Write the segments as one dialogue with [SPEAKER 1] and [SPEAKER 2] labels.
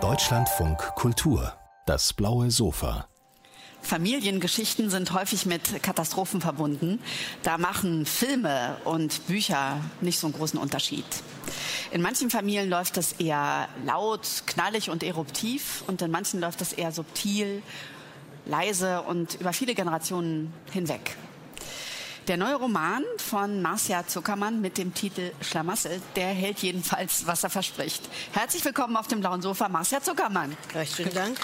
[SPEAKER 1] Deutschlandfunk Kultur, das blaue Sofa.
[SPEAKER 2] Familiengeschichten sind häufig mit Katastrophen verbunden. Da machen Filme und Bücher nicht so einen großen Unterschied. In manchen Familien läuft das eher laut, knallig und eruptiv und in manchen läuft das eher subtil, leise und über viele Generationen hinweg. Der neue Roman von Marcia Zuckermann mit dem Titel Schlamassel, der hält jedenfalls, was er verspricht. Herzlich willkommen auf dem blauen Sofa, Marcia Zuckermann.
[SPEAKER 3] Recht schönen Dank.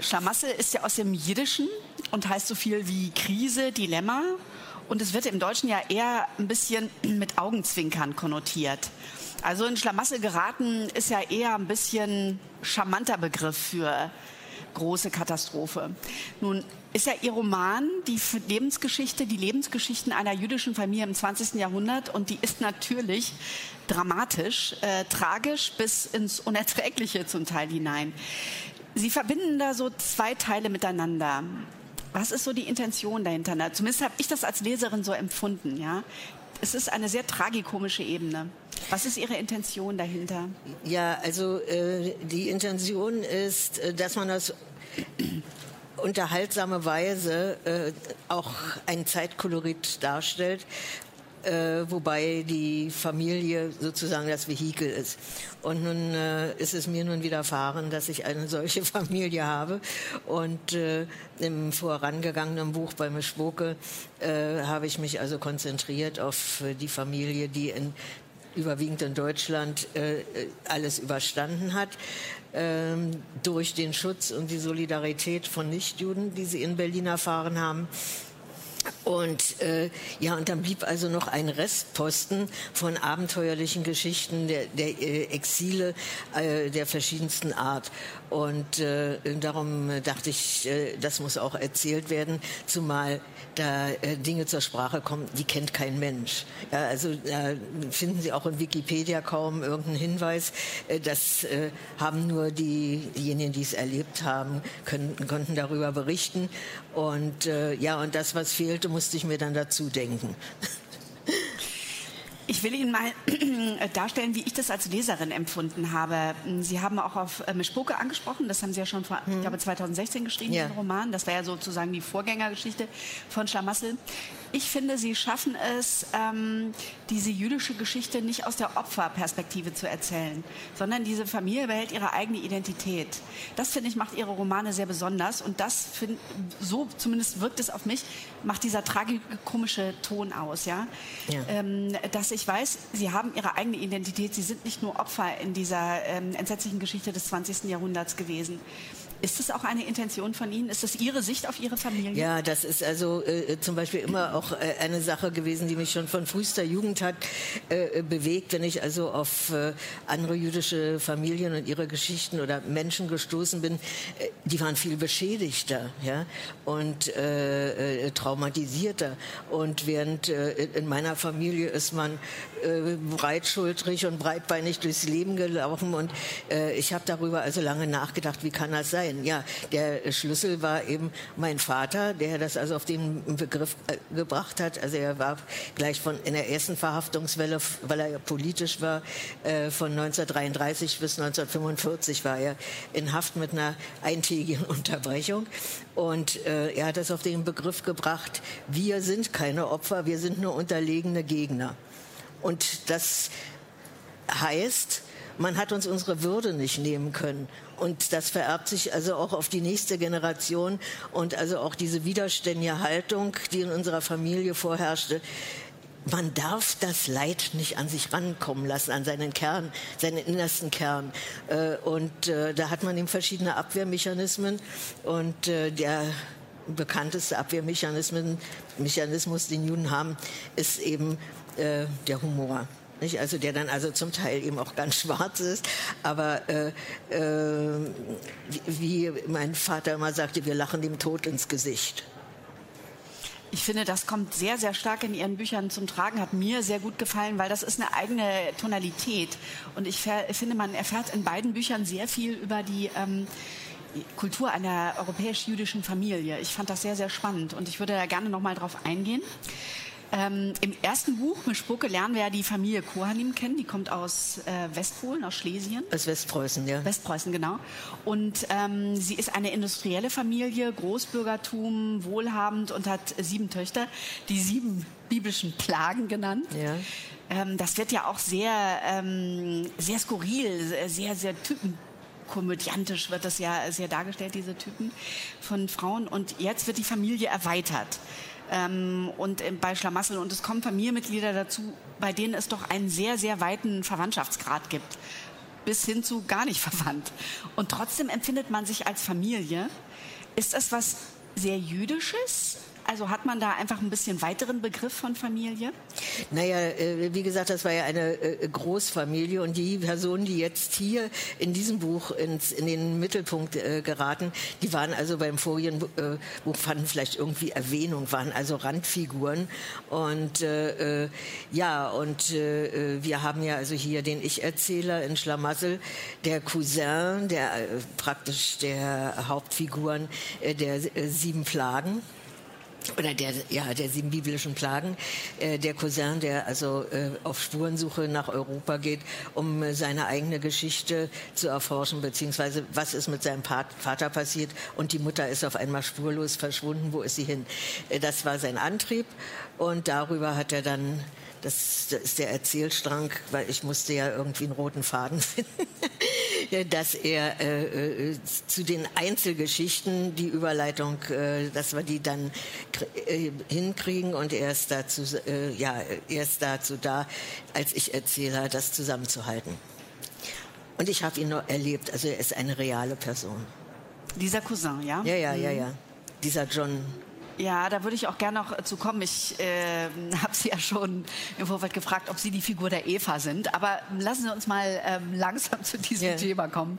[SPEAKER 2] Schlamassel ist ja aus dem Jiddischen und heißt so viel wie Krise, Dilemma. Und es wird im Deutschen ja eher ein bisschen mit Augenzwinkern konnotiert. Also in Schlamassel geraten ist ja eher ein bisschen charmanter Begriff für große Katastrophe. Nun ist ja Ihr Roman die Lebensgeschichte, die Lebensgeschichten einer jüdischen Familie im 20. Jahrhundert und die ist natürlich dramatisch, äh, tragisch bis ins Unerträgliche zum Teil hinein. Sie verbinden da so zwei Teile miteinander. Was ist so die Intention dahinter? Zumindest habe ich das als Leserin so empfunden. Ja, es ist eine sehr tragikomische Ebene. Was ist Ihre Intention dahinter?
[SPEAKER 3] Ja, also äh, die Intention ist, äh, dass man das unterhaltsame Weise äh, auch ein Zeitkolorit darstellt, äh, wobei die Familie sozusagen das Vehikel ist. Und nun äh, ist es mir nun widerfahren, dass ich eine solche Familie habe. Und äh, im vorangegangenen Buch bei Mischwoke äh, habe ich mich also konzentriert auf die Familie, die in überwiegend in Deutschland äh, alles überstanden hat, ähm, durch den Schutz und die Solidarität von Nichtjuden, die sie in Berlin erfahren haben. Und äh, ja, und dann blieb also noch ein Restposten von abenteuerlichen Geschichten der, der äh, Exile äh, der verschiedensten Art. Und äh, darum dachte ich, äh, das muss auch erzählt werden, zumal da äh, Dinge zur Sprache kommen, die kennt kein Mensch. Ja, also da finden Sie auch in Wikipedia kaum irgendeinen Hinweis. Äh, das äh, haben nur die, diejenigen, die es erlebt haben, können, konnten darüber berichten. Und äh, ja, und das, was fehlte, musste ich mir dann dazu denken.
[SPEAKER 2] Ich will Ihnen mal darstellen, wie ich das als Leserin empfunden habe. Sie haben auch auf äh, Mischpoke angesprochen, das haben Sie ja schon vor, hm. ich glaube, 2016 geschrieben, ja. den Roman. Das war ja sozusagen die Vorgängergeschichte von Schlamassel. Ich finde, Sie schaffen es, ähm, diese jüdische Geschichte nicht aus der Opferperspektive zu erzählen, sondern diese Familie behält ihre eigene Identität. Das, finde ich, macht Ihre Romane sehr besonders und das, find, so zumindest wirkt es auf mich, macht dieser tragikomische Ton aus. Ja? ja. Ähm, dass ich weiß, Sie haben Ihre eigene Identität, Sie sind nicht nur Opfer in dieser ähm, entsetzlichen Geschichte des 20. Jahrhunderts gewesen. Ist das auch eine Intention von Ihnen? Ist das Ihre Sicht auf Ihre Familie?
[SPEAKER 3] Ja, das ist also äh, zum Beispiel immer auch äh, eine Sache gewesen, die mich schon von frühester Jugend hat äh, bewegt, wenn ich also auf äh, andere jüdische Familien und ihre Geschichten oder Menschen gestoßen bin. Äh, die waren viel beschädigter ja? und äh, traumatisierter. Und während in meiner Familie ist man breitschultrig und breitbeinig durchs Leben gelaufen und ich habe darüber also lange nachgedacht, wie kann das sein? sein. Ja, der Schlüssel war eben mein Vater, der das also auf den Begriff äh, gebracht hat. Also er war gleich von in der ersten Verhaftungswelle, weil er ja politisch war, äh, von 1933 bis 1945 war er in Haft mit einer eintägigen Unterbrechung. Und äh, er hat das auf den Begriff gebracht, wir sind keine Opfer, wir sind nur unterlegene Gegner. Und das heißt, man hat uns unsere Würde nicht nehmen können. Und das vererbt sich also auch auf die nächste Generation und also auch diese widerständige Haltung, die in unserer Familie vorherrschte. Man darf das Leid nicht an sich rankommen lassen, an seinen Kern, seinen innersten Kern. Äh, und äh, da hat man eben verschiedene Abwehrmechanismen und äh, der bekannteste Abwehrmechanismus, den Juden haben, ist eben der Humor. Nicht? Also der dann also zum Teil eben auch ganz schwarz ist. Aber äh, äh, wie mein Vater immer sagte, wir lachen dem Tod ins Gesicht.
[SPEAKER 2] Ich finde, das kommt sehr, sehr stark in Ihren Büchern zum Tragen, hat mir sehr gut gefallen, weil das ist eine eigene Tonalität. Und ich finde, man erfährt in beiden Büchern sehr viel über die ähm, Kultur einer europäisch-jüdischen Familie. Ich fand das sehr, sehr spannend und ich würde da gerne noch mal drauf eingehen. Ähm, Im ersten Buch, mit Spucke, lernen wir ja die Familie Kohanim kennen. Die kommt aus äh, Westpolen, aus Schlesien.
[SPEAKER 3] Aus Westpreußen, ja.
[SPEAKER 2] Westpreußen, genau. Und ähm, sie ist eine industrielle Familie, Großbürgertum, wohlhabend und hat sieben Töchter, die sieben biblischen Plagen genannt.
[SPEAKER 3] Ja.
[SPEAKER 2] Ähm, das wird ja auch sehr, ähm, sehr skurril, sehr, sehr typen komödiantisch wird das ja sehr dargestellt, diese Typen von Frauen. Und jetzt wird die Familie erweitert. Ähm, und bei Schlamassel. Und es kommen Familienmitglieder dazu, bei denen es doch einen sehr, sehr weiten Verwandtschaftsgrad gibt. Bis hin zu gar nicht verwandt. Und trotzdem empfindet man sich als Familie. Ist das was sehr Jüdisches? Also hat man da einfach ein bisschen weiteren Begriff von Familie?
[SPEAKER 3] Naja, äh, wie gesagt, das war ja eine äh, Großfamilie und die Personen, die jetzt hier in diesem Buch ins, in den Mittelpunkt äh, geraten, die waren also beim vorigen Buch fanden vielleicht irgendwie Erwähnung, waren also Randfiguren und äh, ja und äh, wir haben ja also hier den Ich-Erzähler in Schlamassel, der Cousin, der praktisch der Hauptfiguren der sieben Plagen oder der, ja, der sieben biblischen Plagen, äh, der Cousin, der also äh, auf Spurensuche nach Europa geht, um äh, seine eigene Geschichte zu erforschen, beziehungsweise was ist mit seinem Pat Vater passiert und die Mutter ist auf einmal spurlos verschwunden, wo ist sie hin? Äh, das war sein Antrieb und darüber hat er dann das, das ist der Erzählstrang, weil ich musste ja irgendwie einen roten Faden finden, dass er äh, äh, zu den Einzelgeschichten die Überleitung, äh, dass wir die dann äh, hinkriegen und er ist dazu, äh, ja, er ist dazu da, als ich Erzähler, das zusammenzuhalten. Und ich habe ihn noch erlebt, also er ist eine reale Person.
[SPEAKER 2] Dieser Cousin, ja?
[SPEAKER 3] Ja, ja, ja, mhm. ja. Dieser John
[SPEAKER 2] ja, da würde ich auch gerne noch zu kommen. Ich äh, habe Sie ja schon im Vorfeld gefragt, ob Sie die Figur der Eva sind. Aber lassen Sie uns mal ähm, langsam zu diesem yeah. Thema kommen.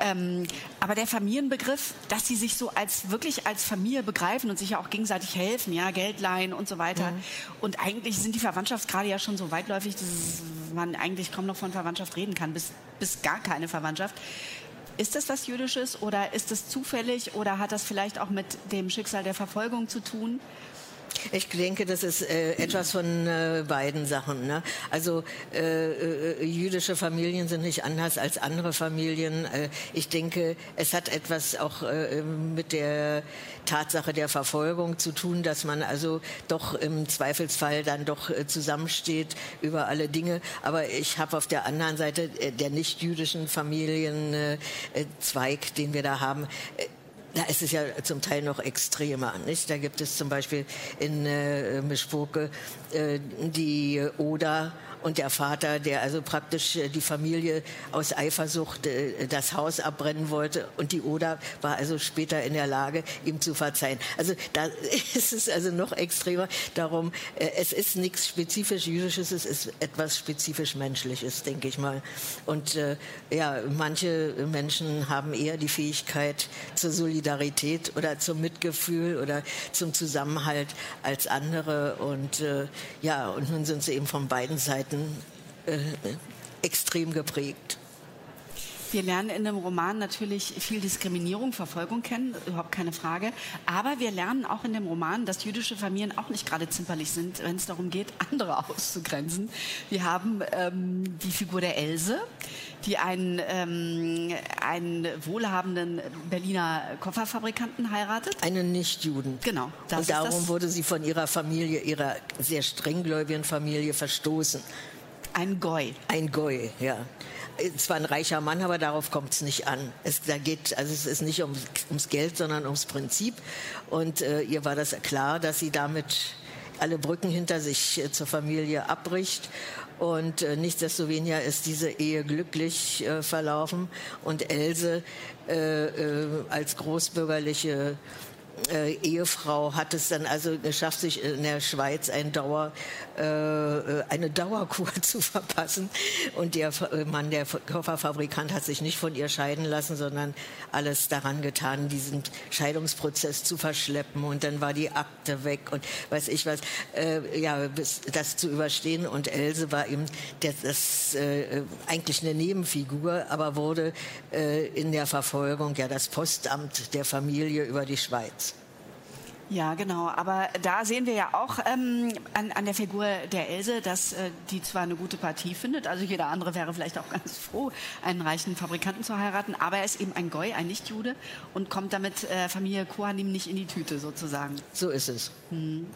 [SPEAKER 2] Ähm, aber der Familienbegriff, dass Sie sich so als wirklich als Familie begreifen und sich ja auch gegenseitig helfen, ja, Geld leihen und so weiter. Mhm. Und eigentlich sind die Verwandtschaftsgrade ja schon so weitläufig, dass man eigentlich kaum noch von Verwandtschaft reden kann, bis, bis gar keine Verwandtschaft. Ist das was Jüdisches oder ist es zufällig oder hat das vielleicht auch mit dem Schicksal der Verfolgung zu tun?
[SPEAKER 3] Ich denke, das ist äh, etwas von äh, beiden Sachen. Ne? Also äh, äh, jüdische Familien sind nicht anders als andere Familien. Äh, ich denke, es hat etwas auch äh, mit der Tatsache der Verfolgung zu tun, dass man also doch im Zweifelsfall dann doch zusammensteht über alle Dinge. Aber ich habe auf der anderen Seite der nicht jüdischen Familienzweig, den wir da haben, da ist es ja zum Teil noch extremer. Nicht? Da gibt es zum Beispiel in äh, Mischpoke äh, die Oder und der Vater, der also praktisch äh, die Familie aus Eifersucht äh, das Haus abbrennen wollte und die Oder war also später in der Lage, ihm zu verzeihen. Also da ist es also noch extremer. Darum, äh, es ist nichts spezifisch Jüdisches, es ist etwas spezifisch Menschliches, denke ich mal. Und ja, manche Menschen haben eher die Fähigkeit zur Solidarität oder zum Mitgefühl oder zum Zusammenhalt als andere. Und ja, und nun sind sie eben von beiden Seiten Zeiten äh, extrem geprägt.
[SPEAKER 2] Wir lernen in dem Roman natürlich viel Diskriminierung, Verfolgung kennen, überhaupt keine Frage. Aber wir lernen auch in dem Roman, dass jüdische Familien auch nicht gerade zimperlich sind, wenn es darum geht, andere auszugrenzen. Wir haben ähm, die Figur der Else, die einen, ähm, einen wohlhabenden Berliner Kofferfabrikanten heiratet.
[SPEAKER 3] Einen Nichtjuden.
[SPEAKER 2] Genau.
[SPEAKER 3] Und darum wurde sie von ihrer Familie, ihrer sehr strenggläubigen Familie verstoßen.
[SPEAKER 2] Ein Goy.
[SPEAKER 3] Ein Goy, ja zwar ein reicher Mann, aber darauf kommt es nicht an. Es, da geht, also es ist nicht ums, ums Geld, sondern ums Prinzip. Und äh, ihr war das klar, dass sie damit alle Brücken hinter sich äh, zur Familie abbricht. Und äh, nichtsdestoweniger ist diese Ehe glücklich äh, verlaufen. Und Else äh, äh, als großbürgerliche äh, Ehefrau hat es dann also geschafft, sich in der Schweiz ein Dauer, äh, eine Dauerkur zu verpassen. Und der äh, Mann, der Kofferfabrikant, hat sich nicht von ihr scheiden lassen, sondern alles daran getan, diesen Scheidungsprozess zu verschleppen. Und dann war die Akte weg und weiß ich was, äh, ja, bis das zu überstehen. Und Else war eben das äh, eigentlich eine Nebenfigur, aber wurde äh, in der Verfolgung ja das Postamt der Familie über die Schweiz.
[SPEAKER 2] Ja, genau. Aber da sehen wir ja auch ähm, an, an, der Figur der Else, dass äh, die zwar eine gute Partie findet, also jeder andere wäre vielleicht auch ganz froh, einen reichen Fabrikanten zu heiraten, aber er ist eben ein Goy, ein Nichtjude und kommt damit äh, Familie Kohanim nicht in die Tüte sozusagen.
[SPEAKER 3] So ist es. Hm.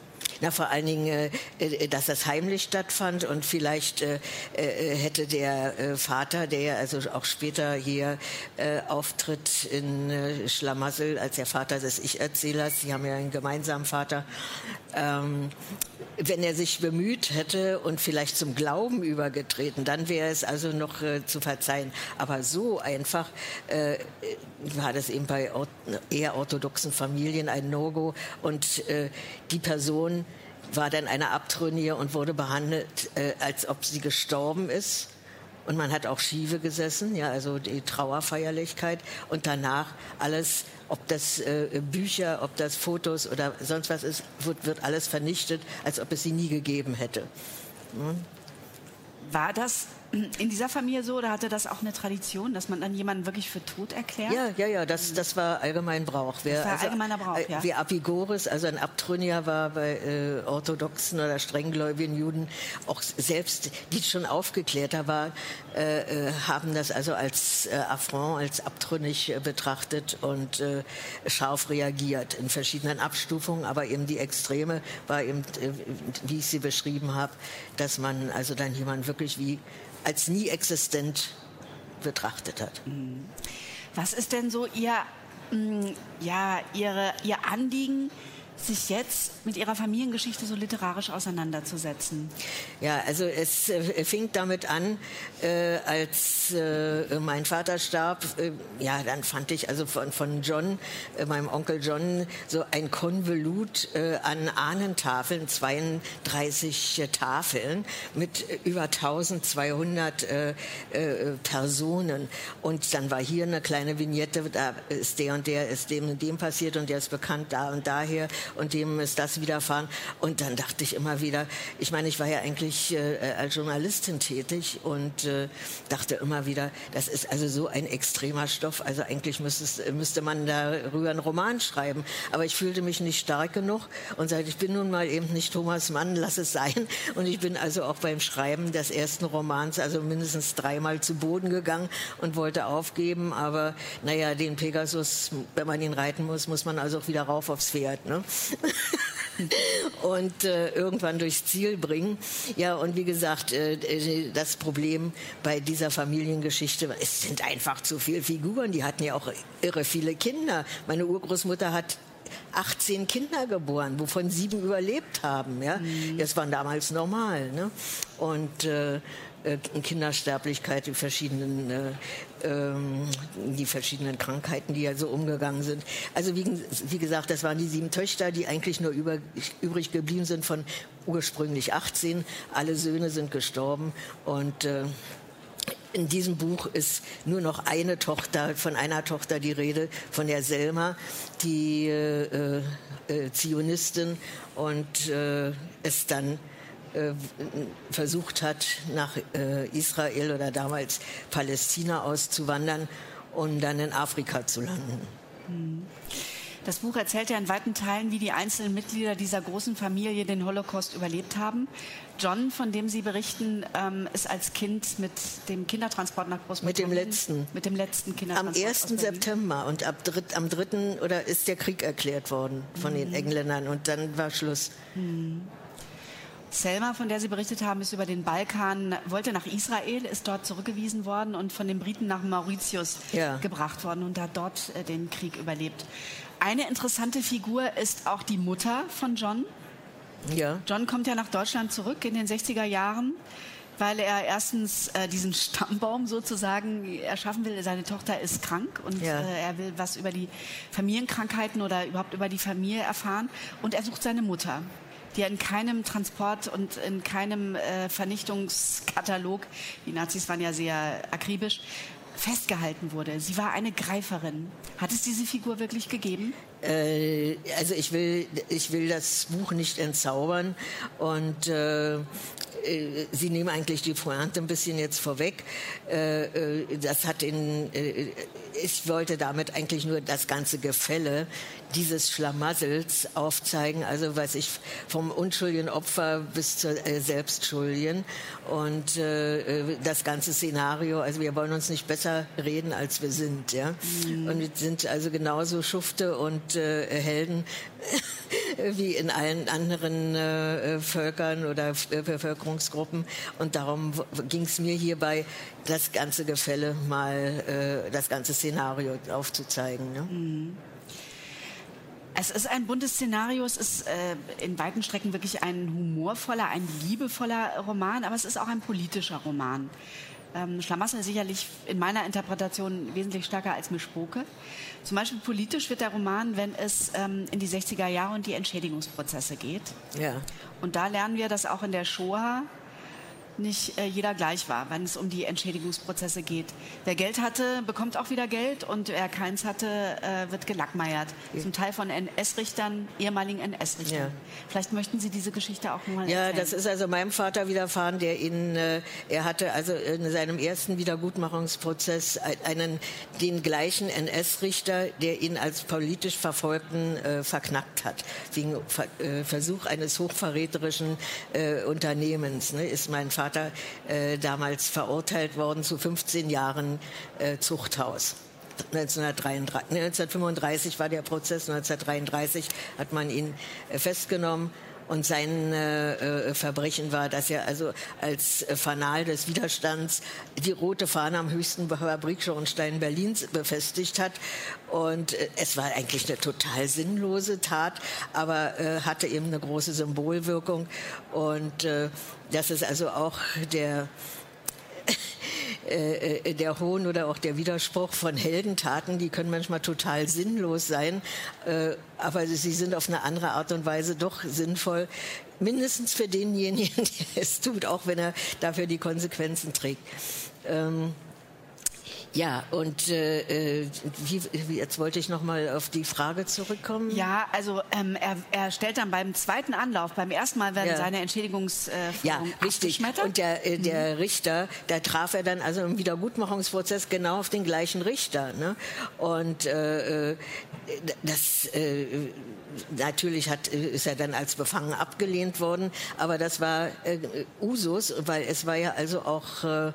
[SPEAKER 3] Na, vor allen Dingen, äh, äh, dass das heimlich stattfand und vielleicht äh, äh, hätte der äh, Vater, der also auch später hier äh, auftritt in Schlamassel als der Vater des Ich-Erzählers, sie haben ja einen gemeinsamen Vater, ähm, wenn er sich bemüht hätte und vielleicht zum Glauben übergetreten, dann wäre es also noch zu verzeihen. Aber so einfach war das eben bei eher orthodoxen Familien ein No-Go und die Person war dann eine Abtrünnige und wurde behandelt, äh, als ob sie gestorben ist. Und man hat auch Schiefe gesessen, ja, also die Trauerfeierlichkeit. Und danach alles, ob das äh, Bücher, ob das Fotos oder sonst was ist, wird, wird, alles vernichtet, als ob es sie nie gegeben hätte.
[SPEAKER 2] Hm? War das in dieser Familie so oder hatte das auch eine Tradition, dass man dann jemanden wirklich für tot erklärt?
[SPEAKER 3] Ja, ja, ja, das, das war allgemein Brauch.
[SPEAKER 2] Wer, das war also, allgemeiner Brauch, äh, ja.
[SPEAKER 3] Wie Apigoris, also ein Abtrünniger war bei äh, orthodoxen oder strenggläubigen Juden, auch selbst, die schon aufgeklärter waren, äh, äh, haben das also als äh, Affront, als abtrünnig äh, betrachtet und scharf reagiert in verschiedenen Abstufungen. Aber eben die Extreme war eben, wie ich sie beschrieben habe, dass man also dann jemanden wirklich wie als nie existent betrachtet hat. Mhm.
[SPEAKER 2] Was ist denn so Ihr, mm, ja, Ihre, Ihr Anliegen sich jetzt mit ihrer Familiengeschichte so literarisch auseinanderzusetzen?
[SPEAKER 3] Ja, also es äh, fing damit an, äh, als äh, mein Vater starb. Äh, ja, dann fand ich also von, von John, äh, meinem Onkel John, so ein Konvolut äh, an Ahnentafeln, 32 Tafeln mit über 1200 Personen. Und dann war hier eine kleine Vignette, da ist der und der, ist dem und dem passiert und der ist bekannt da und daher und dem ist das widerfahren. Und dann dachte ich immer wieder, ich meine, ich war ja eigentlich äh, als Journalistin tätig und äh, dachte immer wieder, das ist also so ein extremer Stoff. Also eigentlich müsste, müsste man darüber einen Roman schreiben. Aber ich fühlte mich nicht stark genug und sagte, ich bin nun mal eben nicht Thomas Mann, lass es sein. Und ich bin also auch beim Schreiben des ersten Romans also mindestens dreimal zu Boden gegangen und wollte aufgeben. Aber naja, den Pegasus, wenn man ihn reiten muss, muss man also auch wieder rauf aufs Pferd. Ne? und äh, irgendwann durchs Ziel bringen. Ja, und wie gesagt, äh, äh, das Problem bei dieser Familiengeschichte, es sind einfach zu viele Figuren. Die hatten ja auch irre viele Kinder. Meine Urgroßmutter hat 18 Kinder geboren, wovon sieben überlebt haben. Ja? Mhm. Das war damals normal. Ne? Und äh, äh, Kindersterblichkeit, die verschiedenen, äh, ähm, die verschiedenen Krankheiten, die ja so umgegangen sind. Also wie, wie gesagt, das waren die sieben Töchter, die eigentlich nur über, übrig geblieben sind von ursprünglich 18. Alle Söhne sind gestorben und äh, in diesem Buch ist nur noch eine Tochter, von einer Tochter die Rede, von der Selma, die äh, äh, Zionistin und äh, ist dann versucht hat, nach äh, Israel oder damals Palästina auszuwandern und dann in Afrika zu landen.
[SPEAKER 2] Hm. Das Buch erzählt ja in weiten Teilen, wie die einzelnen Mitglieder dieser großen Familie den Holocaust überlebt haben. John, von dem Sie berichten, ähm, ist als Kind mit dem Kindertransport nach Großbritannien.
[SPEAKER 3] Mit dem letzten.
[SPEAKER 2] Mit dem letzten Kindertransport.
[SPEAKER 3] Am 1. September und ab dritt, am 3. oder ist der Krieg erklärt worden von mhm. den Engländern und dann war Schluss. Mhm.
[SPEAKER 2] Selma, von der Sie berichtet haben, ist über den Balkan, wollte nach Israel, ist dort zurückgewiesen worden und von den Briten nach Mauritius ja. gebracht worden und hat dort äh, den Krieg überlebt. Eine interessante Figur ist auch die Mutter von John. Ja. John kommt ja nach Deutschland zurück in den 60er Jahren, weil er erstens äh, diesen Stammbaum sozusagen erschaffen will. Seine Tochter ist krank und ja. äh, er will was über die Familienkrankheiten oder überhaupt über die Familie erfahren und er sucht seine Mutter die in keinem Transport und in keinem äh, Vernichtungskatalog, die Nazis waren ja sehr akribisch, festgehalten wurde. Sie war eine Greiferin. Hat es diese Figur wirklich gegeben?
[SPEAKER 3] Äh, also ich will, ich will das Buch nicht entzaubern und äh, Sie nehmen eigentlich die Pointe ein bisschen jetzt vorweg. Äh, äh, das hat in, ich wollte damit eigentlich nur das ganze Gefälle dieses Schlamassels aufzeigen, also was ich vom unschuldigen Opfer bis zur Selbstschuldigen und das ganze Szenario. Also wir wollen uns nicht besser reden, als wir sind, ja. Mhm. Und wir sind also genauso Schufte und Helden wie in allen anderen Völkern oder Bevölkerungsgruppen. Und darum ging es mir hierbei, das ganze Gefälle mal, äh, das ganze Szenario aufzuzeigen. Ne? Mhm.
[SPEAKER 2] Es ist ein buntes Szenario, es ist äh, in weiten Strecken wirklich ein humorvoller, ein liebevoller Roman, aber es ist auch ein politischer Roman. Ähm, Schlamassel sicherlich in meiner Interpretation wesentlich stärker als Mischpoke. Zum Beispiel politisch wird der Roman, wenn es ähm, in die 60er Jahre und die Entschädigungsprozesse geht. Ja. Und da lernen wir, dass auch in der Shoah nicht äh, jeder gleich war, wenn es um die Entschädigungsprozesse geht. Wer Geld hatte, bekommt auch wieder Geld und wer keins hatte, äh, wird gelackmeiert. Ja. Zum Teil von NS-Richtern, ehemaligen NS-Richtern. Ja. Vielleicht möchten Sie diese Geschichte auch mal
[SPEAKER 3] ja,
[SPEAKER 2] erzählen.
[SPEAKER 3] Ja, das ist also meinem Vater widerfahren, der ihn, äh, er hatte also in seinem ersten Wiedergutmachungsprozess einen, den gleichen NS-Richter, der ihn als politisch Verfolgten äh, verknackt hat. Wegen äh, Versuch eines hochverräterischen äh, Unternehmens ne, ist mein Vater Vater äh, damals verurteilt worden zu 15 Jahren äh, Zuchthaus. 1933, 1935 war der Prozess, 1933 hat man ihn äh, festgenommen. Und sein äh, äh, Verbrechen war, dass er also als äh, Fanal des Widerstands die rote Fahne am höchsten Fabrikschornstein Berlins befestigt hat. Und äh, es war eigentlich eine total sinnlose Tat, aber äh, hatte eben eine große Symbolwirkung. Und äh, das ist also auch der äh, äh, der Hohn oder auch der Widerspruch von Heldentaten, die können manchmal total sinnlos sein, äh, aber sie sind auf eine andere Art und Weise doch sinnvoll, mindestens für denjenigen, der es tut, auch wenn er dafür die Konsequenzen trägt. Ähm, ja, und äh, äh, wie, jetzt wollte ich noch mal auf die Frage zurückkommen.
[SPEAKER 2] Ja, also ähm, er, er stellt dann beim zweiten Anlauf, beim ersten Mal werden ja. seine Entschädigungsforderungen äh,
[SPEAKER 3] Ja, richtig. Und der, äh, der mhm. Richter, da traf er dann also im Wiedergutmachungsprozess genau auf den gleichen Richter. Ne? Und äh, äh das äh, natürlich hat, ist er dann als befangen abgelehnt worden, aber das war äh, Usus, weil es war ja also auch äh,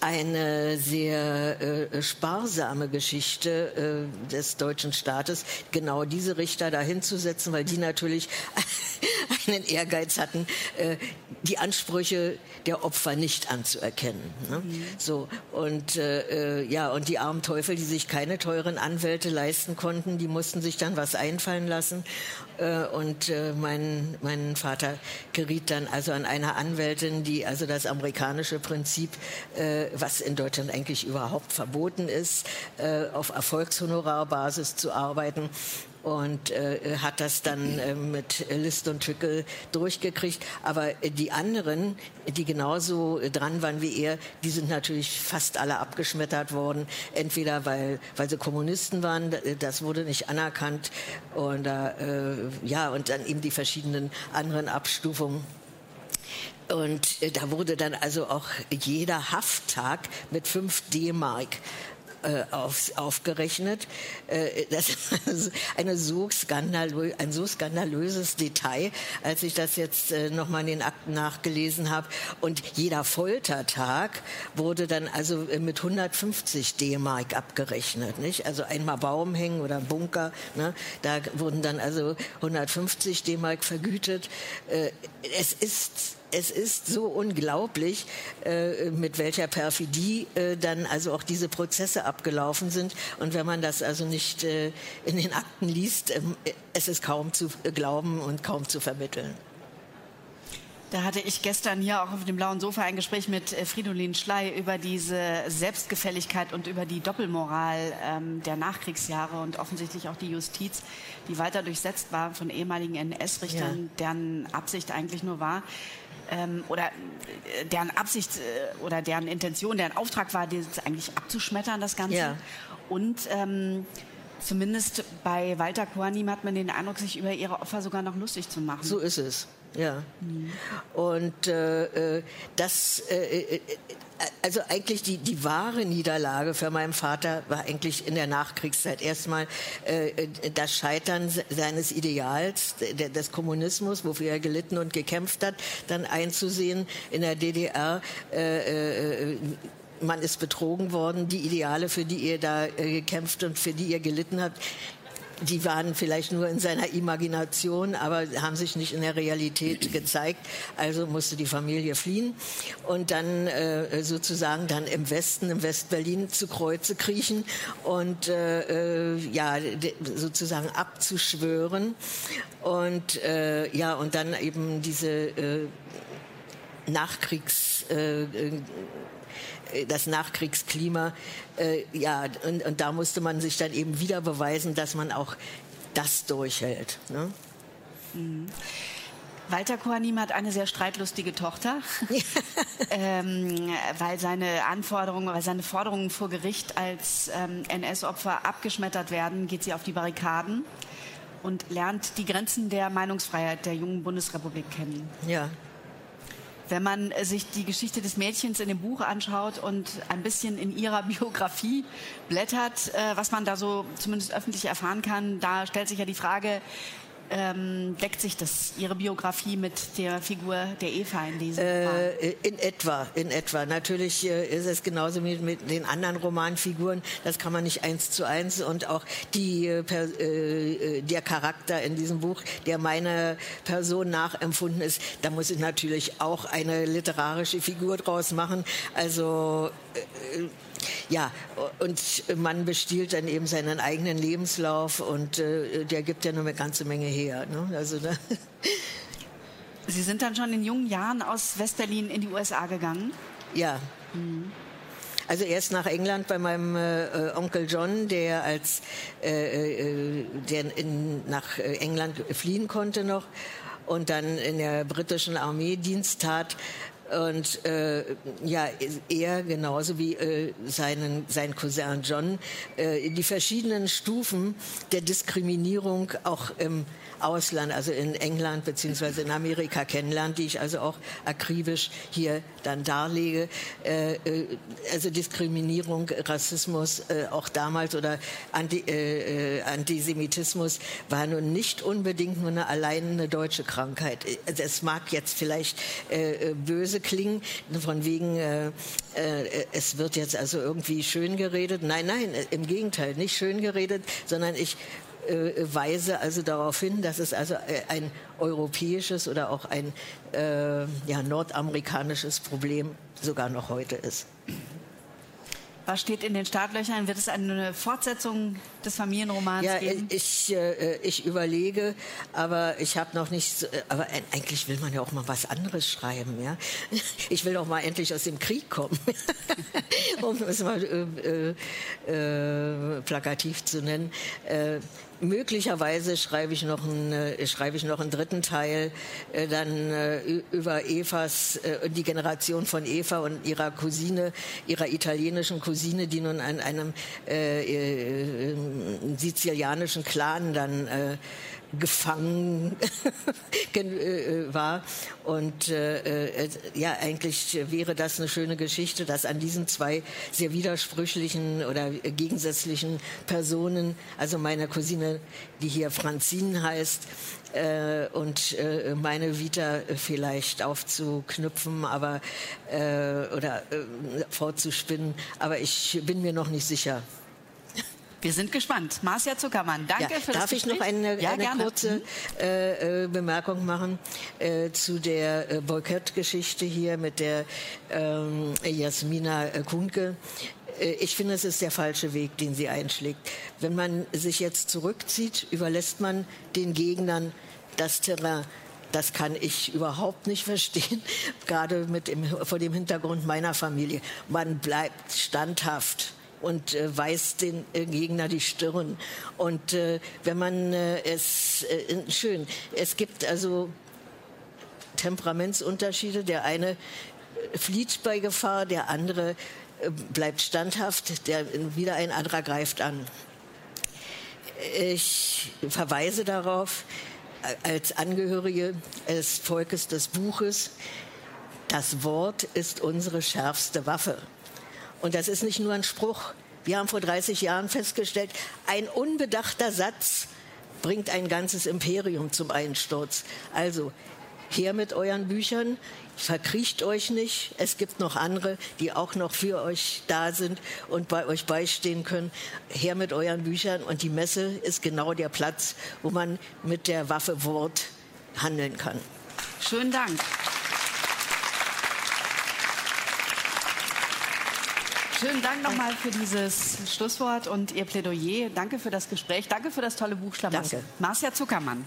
[SPEAKER 3] eine sehr äh, sparsame Geschichte äh, des deutschen Staates, genau diese Richter dahin zu weil die natürlich einen Ehrgeiz hatten, äh, die Ansprüche der Opfer nicht anzuerkennen. Ne? Mhm. So und äh, äh, ja und die armen Teufel, die sich keine teuren Anwälte leisten konnten, die mussten sich dann was einfallen lassen äh, und äh, mein mein Vater geriet dann also an eine Anwältin, die also das amerikanische Prinzip äh, was in Deutschland eigentlich überhaupt verboten ist, auf Erfolgshonorarbasis zu arbeiten und äh, hat das dann äh, mit List und Trickle durchgekriegt. Aber äh, die anderen, die genauso dran waren wie er, die sind natürlich fast alle abgeschmettert worden. Entweder weil, weil sie Kommunisten waren, das wurde nicht anerkannt. Und, äh, ja, und dann eben die verschiedenen anderen Abstufungen. Und äh, da wurde dann also auch jeder Hafttag mit 5 D-Mark äh, auf, aufgerechnet. Äh, das ist eine so ein so skandalöses Detail, als ich das jetzt äh, nochmal in den Akten nachgelesen habe. Und jeder Foltertag wurde dann also äh, mit 150 D-Mark abgerechnet. Nicht? Also einmal Baum hängen oder Bunker, ne? da wurden dann also 150 D-Mark vergütet. Äh, es ist es ist so unglaublich, äh, mit welcher Perfidie äh, dann also auch diese Prozesse abgelaufen sind. Und wenn man das also nicht äh, in den Akten liest, ähm, es ist kaum zu glauben und kaum zu vermitteln.
[SPEAKER 2] Da hatte ich gestern hier auch auf dem blauen Sofa ein Gespräch mit äh, Fridolin Schley über diese Selbstgefälligkeit und über die Doppelmoral ähm, der Nachkriegsjahre und offensichtlich auch die Justiz, die weiter durchsetzt war von ehemaligen NS-Richtern, ja. deren Absicht eigentlich nur war, ähm, oder äh, deren Absicht äh, oder deren Intention, deren Auftrag war, das eigentlich abzuschmettern, das Ganze. Ja. Und ähm, zumindest bei Walter Koanim hat man den Eindruck, sich über ihre Opfer sogar noch lustig zu machen.
[SPEAKER 3] So ist es. Ja. Und äh, äh das, äh, äh, also eigentlich die, die wahre Niederlage für meinen Vater war eigentlich in der Nachkriegszeit. Erstmal äh, das Scheitern seines Ideals, des Kommunismus, wofür er gelitten und gekämpft hat, dann einzusehen in der DDR. Äh, äh, man ist betrogen worden, die Ideale, für die ihr da äh, gekämpft und für die ihr gelitten habt, die waren vielleicht nur in seiner Imagination, aber haben sich nicht in der Realität gezeigt. Also musste die Familie fliehen und dann äh, sozusagen dann im Westen, im Westberlin zu Kreuze kriechen und äh, äh ja sozusagen abzuschwören und äh, ja und dann eben diese äh, Nachkriegs äh, äh, das Nachkriegsklima. Äh, ja, und, und, da musste man sich dann eben wieder beweisen, dass man auch das durchhält. Ne?
[SPEAKER 2] Mhm. Walter Kohanim hat eine sehr streitlustige Tochter, ähm, weil seine Anforderungen, weil seine Forderungen vor Gericht als ähm, NS-Opfer abgeschmettert werden, geht sie auf die Barrikaden und lernt die Grenzen der Meinungsfreiheit der jungen Bundesrepublik kennen.
[SPEAKER 3] Ja.
[SPEAKER 2] Wenn man sich die Geschichte des Mädchens in dem Buch anschaut und ein bisschen in ihrer Biografie blättert, äh, was man da so zumindest öffentlich erfahren kann, da stellt sich ja die Frage, ähm, deckt sich das Ihre Biografie mit der Figur der Eva in diesem äh, Roman?
[SPEAKER 3] In etwa, in etwa. Natürlich äh, ist es genauso wie mit den anderen Romanfiguren. Das kann man nicht eins zu eins und auch die äh, äh, der Charakter in diesem Buch, der meiner Person nachempfunden ist, da muss ich natürlich auch eine literarische Figur draus machen. Also äh, ja, und man bestiehlt dann eben seinen eigenen Lebenslauf und äh, der gibt ja nur eine ganze Menge her. Ne? Also, ne?
[SPEAKER 2] Sie sind dann schon in jungen Jahren aus Westberlin in die USA gegangen?
[SPEAKER 3] Ja. Mhm. Also erst nach England bei meinem äh, Onkel John, der als äh, äh der in, nach England fliehen konnte noch und dann in der britischen Armee Dienst tat und äh, ja, er genauso wie äh, seinen, sein Cousin John äh, die verschiedenen Stufen der Diskriminierung auch im Ausland, also in England beziehungsweise in Amerika kennenlernt, die ich also auch akribisch hier dann darlege. Äh, äh, also Diskriminierung, Rassismus äh, auch damals oder Anti, äh, äh Antisemitismus war nun nicht unbedingt nur eine allein eine deutsche Krankheit. Es mag jetzt vielleicht äh, klingen, von wegen es wird jetzt also irgendwie schön geredet. Nein, nein, im Gegenteil, nicht schön geredet, sondern ich äh, weise also darauf hin, dass es also äh, ein europäisches oder auch ein äh, ja, nordamerikanisches Problem sogar noch heute ist.
[SPEAKER 2] Was steht in den Startlöchern? Wird es eine Fortsetzung des Familienromans
[SPEAKER 3] ja,
[SPEAKER 2] geben?
[SPEAKER 3] Ich, äh, ich überlege, aber ich habe noch nicht. So, aber eigentlich will man ja auch mal was anderes schreiben. Ja? Ich will doch mal endlich aus dem Krieg kommen, um es mal äh, äh, plakativ zu nennen. Äh, möglicherweise schreibe ich noch einen, äh, schreibe ich noch einen dritten Teil äh, dann äh, über Evas, äh, die Generation von Eva und ihrer Cousine, ihrer italienischen Cousine, die nun an einem äh, äh, sizilianischen Clan dann äh, gefangen äh, war. Und äh, äh, ja, eigentlich wäre das eine schöne Geschichte, dass an diesen zwei sehr widersprüchlichen oder gegensätzlichen Personen, also meine Cousine, die hier Franzine heißt, äh, und äh, meine Vita vielleicht aufzuknüpfen, aber äh, oder äh, fortzuspinnen. Aber ich bin mir noch nicht sicher.
[SPEAKER 2] Wir sind gespannt. Marcia Zuckermann, danke ja, für
[SPEAKER 3] das
[SPEAKER 2] Darf
[SPEAKER 3] ich noch eine, ja, eine kurze mhm. äh, äh, Bemerkung machen äh, zu der äh, Boykott-Geschichte hier mit der ähm, Jasmina Kunke? Äh, ich finde, es ist der falsche Weg, den sie einschlägt. Wenn man sich jetzt zurückzieht, überlässt man den Gegnern das Terrain. Das kann ich überhaupt nicht verstehen, gerade mit dem, vor dem Hintergrund meiner Familie. Man bleibt standhaft und äh, weist den äh, Gegner die Stirn. Und äh, wenn man äh, es äh, schön, es gibt also Temperamentsunterschiede. Der eine äh, flieht bei Gefahr, der andere bleibt standhaft, der wieder ein anderer greift an. Ich verweise darauf, als Angehörige des Volkes des Buches, das Wort ist unsere schärfste Waffe. Und das ist nicht nur ein Spruch. Wir haben vor 30 Jahren festgestellt, ein unbedachter Satz bringt ein ganzes Imperium zum Einsturz. Also her mit euren Büchern, verkriecht euch nicht. Es gibt noch andere, die auch noch für euch da sind und bei euch beistehen können. Her mit euren Büchern und die Messe ist genau der Platz, wo man mit der Waffe Wort handeln kann.
[SPEAKER 2] Schönen Dank. Schönen Dank nochmal für dieses Schlusswort und Ihr Plädoyer. Danke für das Gespräch. Danke für das tolle Buch Schlamassel.
[SPEAKER 3] Danke.
[SPEAKER 2] Marcia Zuckermann.